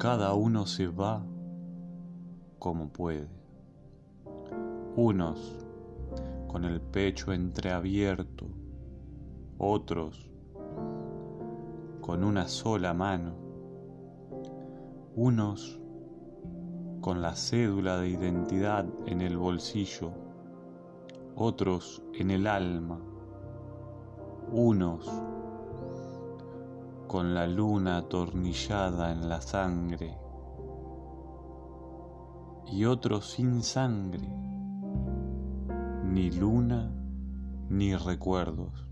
Cada uno se va como puede. Unos con el pecho entreabierto, otros con una sola mano, unos con la cédula de identidad en el bolsillo, otros en el alma, unos con la luna atornillada en la sangre y otros sin sangre, ni luna ni recuerdos.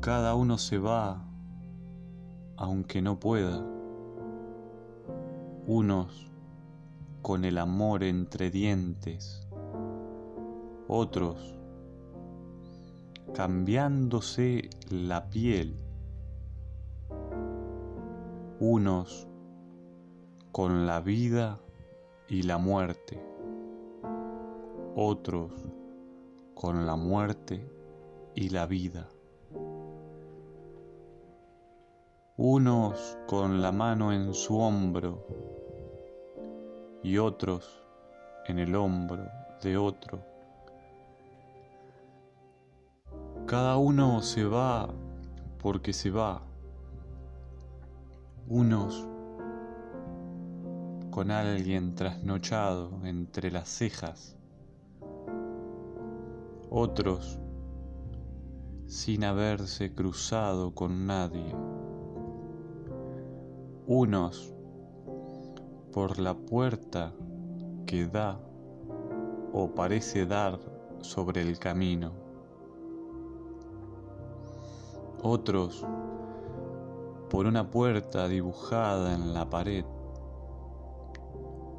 Cada uno se va aunque no pueda. Unos con el amor entre dientes, otros cambiándose la piel, unos con la vida y la muerte, otros con la muerte y la vida. Unos con la mano en su hombro y otros en el hombro de otro. Cada uno se va porque se va. Unos con alguien trasnochado entre las cejas. Otros sin haberse cruzado con nadie. Unos por la puerta que da o parece dar sobre el camino otros por una puerta dibujada en la pared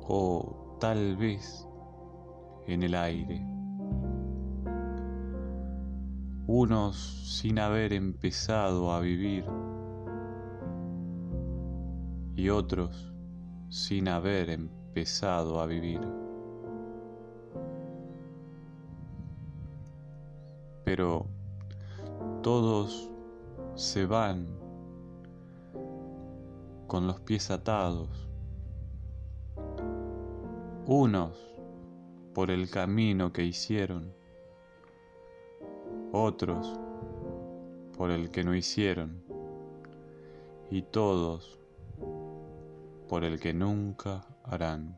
o tal vez en el aire. Unos sin haber empezado a vivir y otros sin haber empezado a vivir. Pero todos se van con los pies atados, unos por el camino que hicieron, otros por el que no hicieron, y todos por el que nunca harán.